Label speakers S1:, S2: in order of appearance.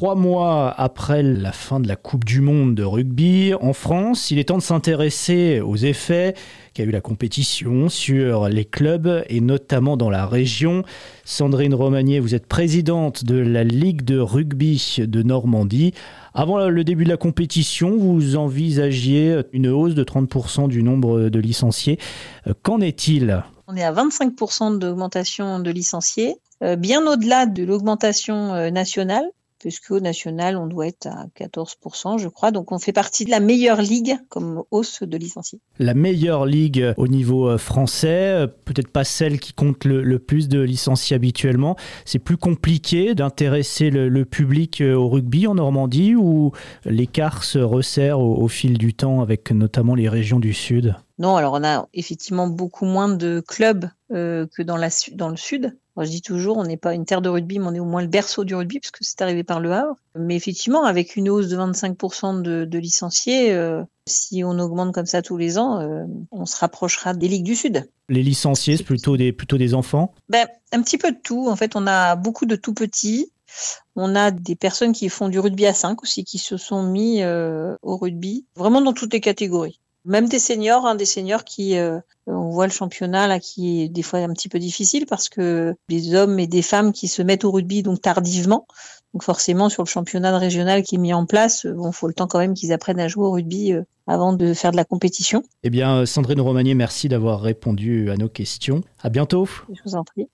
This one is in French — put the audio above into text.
S1: Trois mois après la fin de la Coupe du Monde de rugby en France, il est temps de s'intéresser aux effets qu'a eu la compétition sur les clubs et notamment dans la région. Sandrine Romagné, vous êtes présidente de la Ligue de rugby de Normandie. Avant le début de la compétition, vous envisagiez une hausse de 30% du nombre de licenciés. Qu'en est-il?
S2: On est à 25% d'augmentation de licenciés, euh, bien au-delà de l'augmentation euh, nationale puisqu'au national, on doit être à 14%, je crois. Donc, on fait partie de la meilleure ligue comme hausse de licenciés.
S1: La meilleure ligue au niveau euh, français, euh, peut-être pas celle qui compte le, plus de licenciés habituellement. C'est plus compliqué d'intéresser le, public euh, au rugby en Normandie ou l'écart se resserre au, fil du temps avec notamment les régions du Sud?
S2: Non, alors on a effectivement beaucoup moins de clubs que dans, la, dans le sud je dis toujours, on n'est pas une terre de rugby, mais on est au moins le berceau du rugby, puisque c'est arrivé par le Havre. Mais effectivement, avec une hausse de 25% de, licenciés, euh, si on augmente comme ça tous les ans, euh, on se rapprochera des ligues du Sud.
S1: Les licenciés, c'est plutôt des, plutôt des enfants?
S2: Ben, Un petit peu de tout. En fait, on a beaucoup de tout petits. On a des personnes qui font du rugby à 5 aussi, qui se sont mis euh, au rugby, vraiment dans toutes les catégories. Même des seniors, hein, des seniors qui, euh, on voit le championnat là qui est des fois un petit peu difficile parce que les hommes et des femmes qui se mettent au rugby donc tardivement, donc forcément sur le championnat régional qui est mis en place, euh, bon, faut le temps quand même qu'ils apprennent à jouer au rugby euh, avant de faire de la compétition.
S1: Eh bien, Sandrine Romanier, merci d'avoir répondu à nos questions. À bientôt.
S2: Je vous en prie.